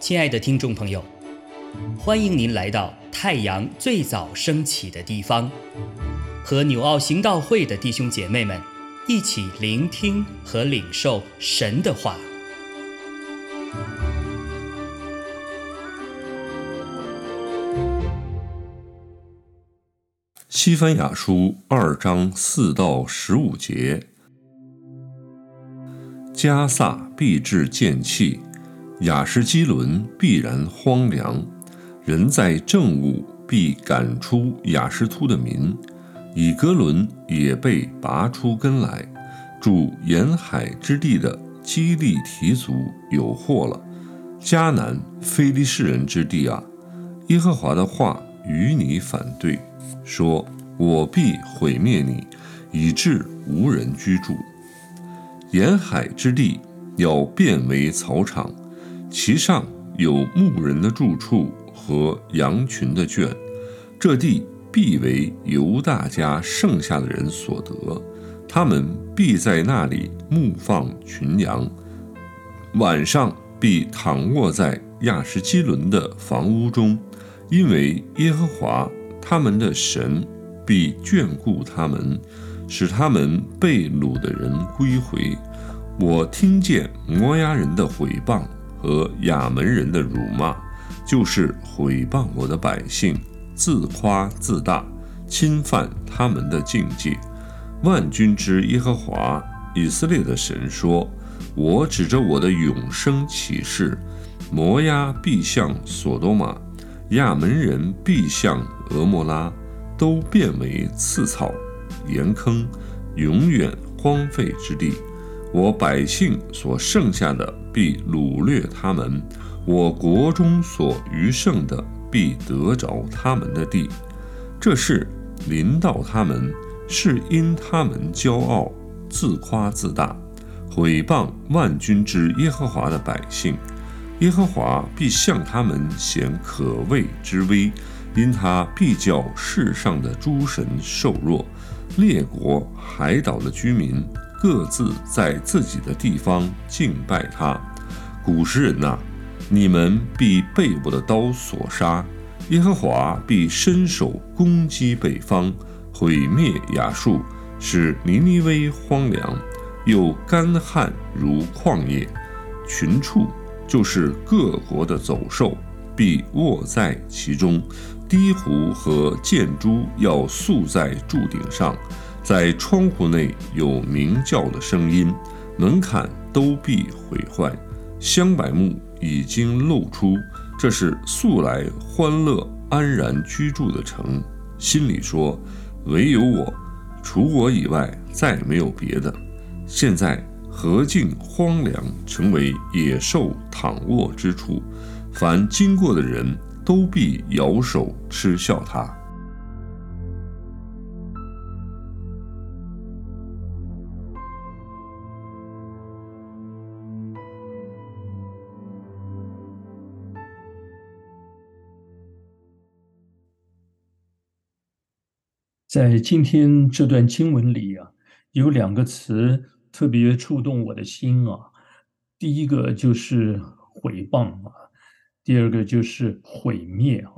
亲爱的听众朋友，欢迎您来到太阳最早升起的地方，和纽奥行道会的弟兄姐妹们一起聆听和领受神的话。西番雅书二章四到十五节：加萨必至见弃。雅什基伦必然荒凉，人在政务必赶出雅什突的民，以格伦也被拔出根来。住沿海之地的基利提族有祸了。迦南非利士人之地啊，耶和华的话与你反对，说：我必毁灭你，以致无人居住。沿海之地要变为草场。其上有牧人的住处和羊群的圈，这地必为犹大家剩下的人所得，他们必在那里牧放群羊，晚上必躺卧在亚什基伦的房屋中，因为耶和华他们的神必眷顾他们，使他们被掳的人归回。我听见摩押人的毁谤。和亚门人的辱骂，就是毁谤我的百姓，自夸自大，侵犯他们的境界。万军之耶和华以色列的神说：“我指着我的永生启示，摩押必向索多玛，亚门人必向俄摩拉，都变为刺草、盐坑，永远荒废之地。我百姓所剩下的。”必掳掠他们，我国中所余剩的必得着他们的地。这事临到他们，是因他们骄傲、自夸自大，毁谤万军之耶和华的百姓。耶和华必向他们显可畏之威，因他必叫世上的诸神受弱，列国海岛的居民。各自在自己的地方敬拜他。古时人呐，你们必被我的刀所杀。耶和华必伸手攻击北方，毁灭亚述，使尼尼微荒凉，又干旱如旷野。群畜就是各国的走兽，必卧在其中。低湖和箭猪要宿在柱顶上。在窗户内有鸣叫的声音，门槛都必毁坏。香柏木已经露出，这是素来欢乐安然居住的城。心里说：唯有我，除我以外再没有别的。现在何竟荒凉，成为野兽躺卧之处？凡经过的人都必摇手嗤笑他。在今天这段经文里啊，有两个词特别触动我的心啊。第一个就是毁谤啊，第二个就是毁灭啊。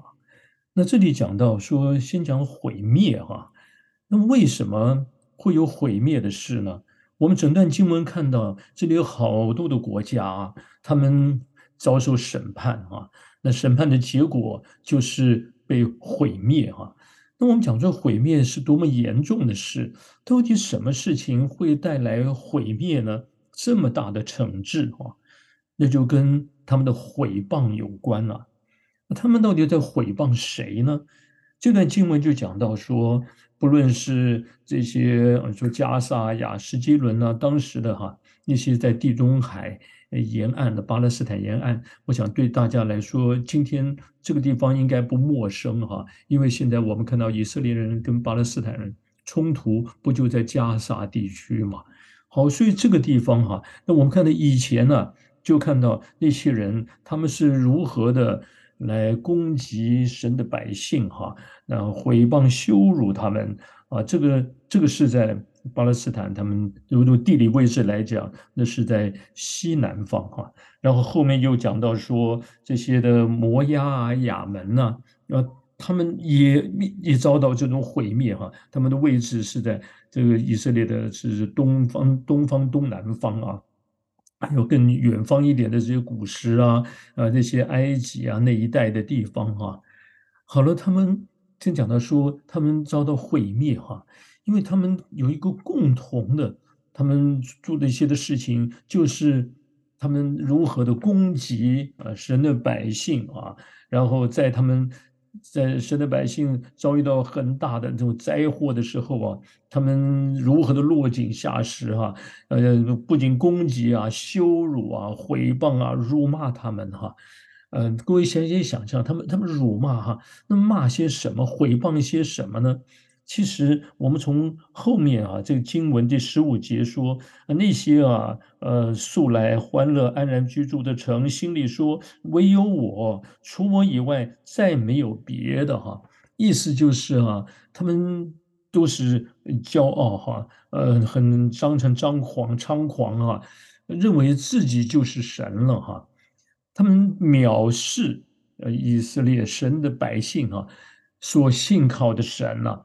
那这里讲到说，先讲毁灭哈。那为什么会有毁灭的事呢？我们整段经文看到，这里有好多的国家啊，他们遭受审判啊。那审判的结果就是被毁灭哈。那我们讲这毁灭是多么严重的事？到底什么事情会带来毁灭呢？这么大的惩治啊，那就跟他们的毁谤有关了。那他们到底在毁谤谁呢？这段经文就讲到说，不论是这些说加沙、亚什基伦呢，当时的哈那些在地中海。沿岸的巴勒斯坦沿岸，我想对大家来说，今天这个地方应该不陌生哈，因为现在我们看到以色列人跟巴勒斯坦人冲突，不就在加沙地区嘛？好，所以这个地方哈，那我们看到以前呢，就看到那些人他们是如何的来攻击神的百姓哈，那毁谤羞辱他们啊，这个这个是在巴勒斯坦，他们如果地理位置来讲，那是在西南方哈。然后后面又讲到说这些的摩押啊、亚门呐，呃，他们也也遭到这种毁灭哈。他们的位置是在这个以色列的是东方、东方、东南方啊，还有更远方一点的这些古时啊，呃，那些埃及啊那一带的地方哈。好了，他们先讲到说他们遭到毁灭哈。因为他们有一个共同的，他们做的一些的事情，就是他们如何的攻击啊神的百姓啊，然后在他们在神的百姓遭遇到很大的这种灾祸的时候啊，他们如何的落井下石哈，呃，不仅攻击啊、羞辱啊、毁谤啊、辱骂他们哈，嗯，各位先先想象，他们他们辱骂哈，那骂些什么，毁谤一些什么呢？其实我们从后面啊，这个经文第十五节说，那些啊，呃，素来欢乐安然居住的城，心里说唯有我，除我以外再没有别的哈。意思就是啊，他们都是骄傲哈，呃，很张成张狂猖狂啊，认为自己就是神了哈。他们藐视呃以色列神的百姓啊，所信靠的神呐。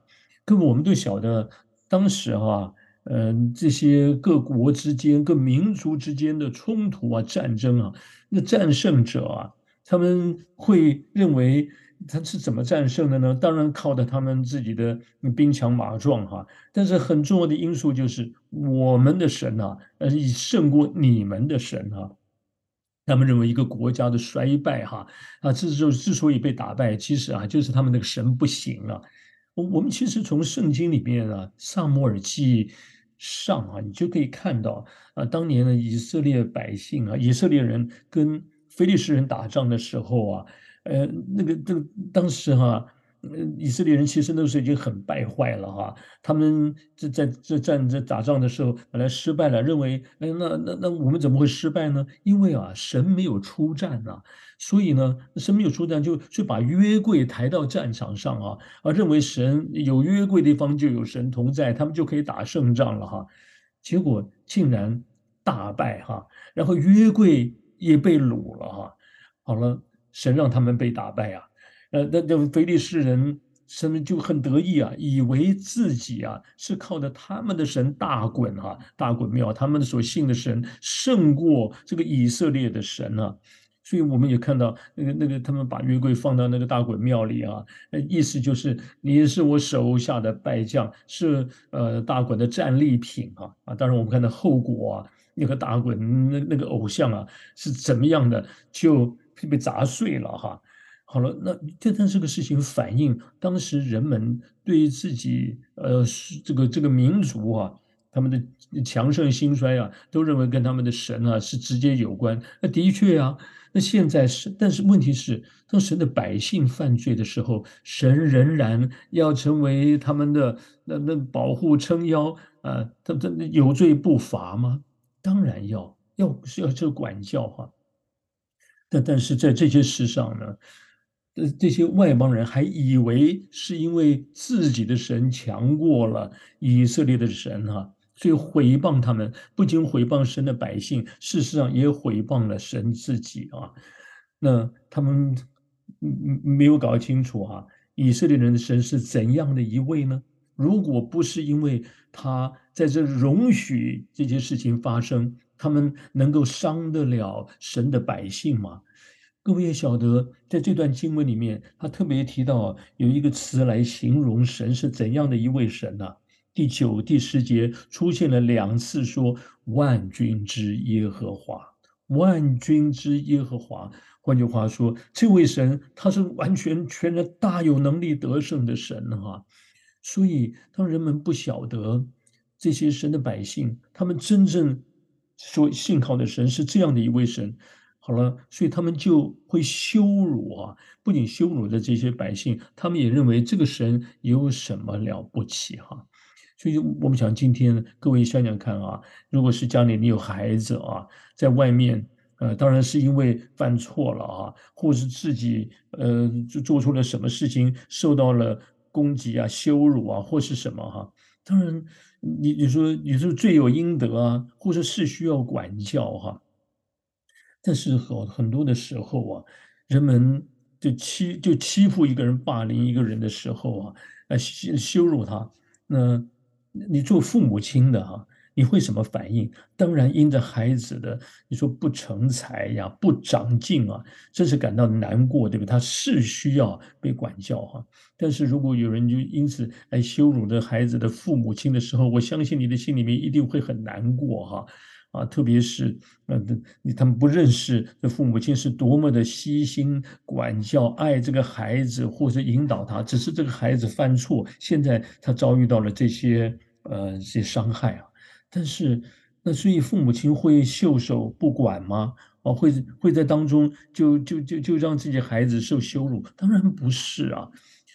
跟我们都晓得，当时哈，嗯，这些各国之间、各民族之间的冲突啊、战争啊，那战胜者啊，他们会认为他是怎么战胜的呢？当然靠的他们自己的兵强马壮哈。但是很重要的因素就是我们的神呐，呃，胜过你们的神啊。他们认为一个国家的衰败哈啊，之之之所以被打败，其实啊，就是他们那个神不行了。我们其实从圣经里面啊，《萨摩尔记上》啊，你就可以看到啊，当年的以色列百姓啊，以色列人跟非利士人打仗的时候啊，呃，那个这当时哈。以色列人其实那时候已经很败坏了哈，他们在在在战在打仗的时候本来失败了，认为哎那那那我们怎么会失败呢？因为啊神没有出战呐，所以呢神没有出战就就把约柜抬到战场上啊，啊认为神有约柜的地方就有神同在，他们就可以打胜仗了哈，结果竟然大败哈，然后约柜也被掳了哈，好了神让他们被打败啊。呃，那那菲利士人他们就很得意啊，以为自己啊是靠着他们的神大滚啊，大滚庙，他们所信的神胜过这个以色列的神啊，所以我们也看到那个那个他们把约柜放到那个大滚庙里啊，意思就是你是我手下的败将，是呃大滚的战利品啊啊，当然我们看到后果啊，那个大滚那那个偶像啊是怎么样的，就被砸碎了哈。好了，那这但这个事情反映当时人们对于自己呃这个这个民族啊，他们的强盛兴衰啊，都认为跟他们的神啊是直接有关。那的确啊，那现在是，但是问题是，当神的百姓犯罪的时候，神仍然要成为他们的那那保护撑腰啊，他他有罪不罚吗？当然要，要是要这管教哈。但但是在这些事上呢？呃，这些外邦人还以为是因为自己的神强过了以色列的神哈，所以毁谤他们，不仅毁谤神的百姓，事实上也毁谤了神自己啊。那他们没有搞清楚哈，以色列人的神是怎样的一位呢？如果不是因为他在这容许这些事情发生，他们能够伤得了神的百姓吗？各位也晓得，在这段经文里面，他特别提到有一个词来形容神是怎样的一位神呢？第九、第十节出现了两次，说万军之耶和华，万军之耶和华。换句话说，这位神他是完全全然大有能力得胜的神哈。所以，当人们不晓得这些神的百姓，他们真正所信靠的神是这样的一位神。好了，所以他们就会羞辱啊！不仅羞辱的这些百姓，他们也认为这个神有什么了不起哈？所以我们想，今天各位想想看啊，如果是家里你有孩子啊，在外面，呃，当然是因为犯错了啊，或是自己呃就做出了什么事情，受到了攻击啊、羞辱啊，或是什么哈？当然，你你说你说罪有应得啊，或者是需要管教哈。但是很很多的时候啊，人们就欺就欺负一个人、霸凌一个人的时候啊，呃羞羞辱他，那你做父母亲的哈。你会什么反应？当然，因着孩子的你说不成才呀、不长进啊，真是感到难过，对吧？他是需要被管教哈。但是如果有人就因此来羞辱这孩子的父母亲的时候，我相信你的心里面一定会很难过哈！啊特别是呃，你他们不认识这父母亲是多么的悉心管教、爱这个孩子，或者引导他，只是这个孩子犯错，现在他遭遇到了这些呃这些伤害啊。但是，那所以父母亲会袖手不管吗？哦，会会在当中就就就就让自己孩子受羞辱？当然不是啊。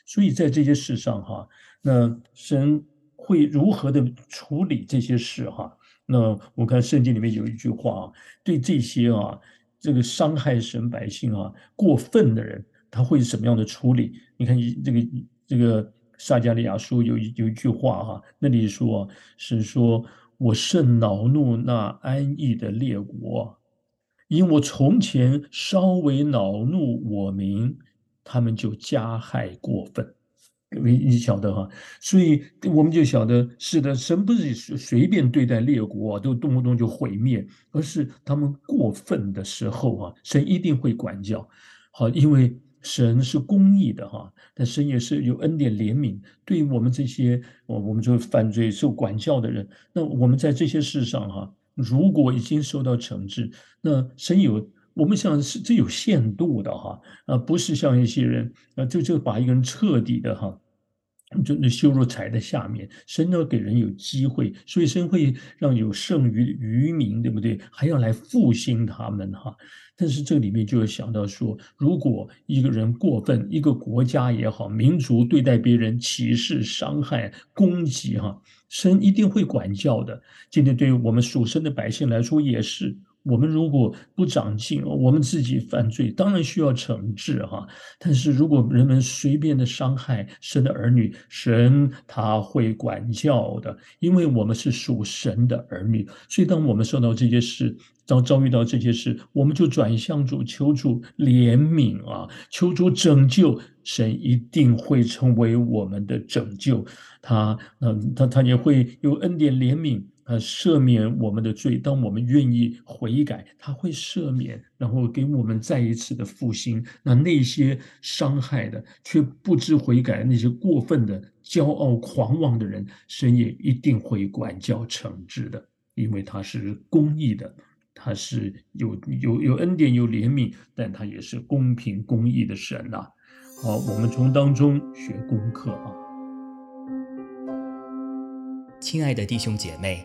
所以在这些事上哈，那神会如何的处理这些事哈？那我看圣经里面有一句话啊，对这些啊这个伤害神百姓啊过分的人，他会是什么样的处理？你看这个这个撒加利亚书有一有一句话哈，那里说是说。我甚恼怒那安逸的列国，因我从前稍微恼怒我民，他们就加害过分。你你晓得哈，所以我们就晓得，是的，神不是随便对待列国啊都动不动就毁灭，而是他们过分的时候啊，神一定会管教。好，因为。神是公义的哈，但神也是有恩典怜悯，对于我们这些我我们就犯罪受管教的人，那我们在这些事上哈，如果已经受到惩治，那神有我们想是这有限度的哈，啊不是像一些人啊就就把一个人彻底的哈。就那羞辱踩在下面，神要给人有机会，所以神会让有剩余的渔民，对不对？还要来复兴他们哈。但是这里面就要想到说，如果一个人过分，一个国家也好，民族对待别人歧视、伤害、攻击哈，神一定会管教的。今天对于我们属神的百姓来说也是。我们如果不长进，我们自己犯罪，当然需要惩治哈。但是如果人们随便的伤害神的儿女，神他会管教的，因为我们是属神的儿女。所以当我们受到这些事，当遭遇到这些事，我们就转向主，求主怜悯啊，求主拯救。神一定会成为我们的拯救，他，嗯，他他也会有恩典怜悯。呃，赦免我们的罪，当我们愿意悔改，他会赦免，然后给我们再一次的复兴。那那些伤害的却不知悔改、那些过分的、骄傲狂妄的人，神也一定会管教惩治的，因为他是公义的，他是有有有恩典、有怜悯，但他也是公平公义的神呐。好，我们从当中学功课啊。亲爱的弟兄姐妹，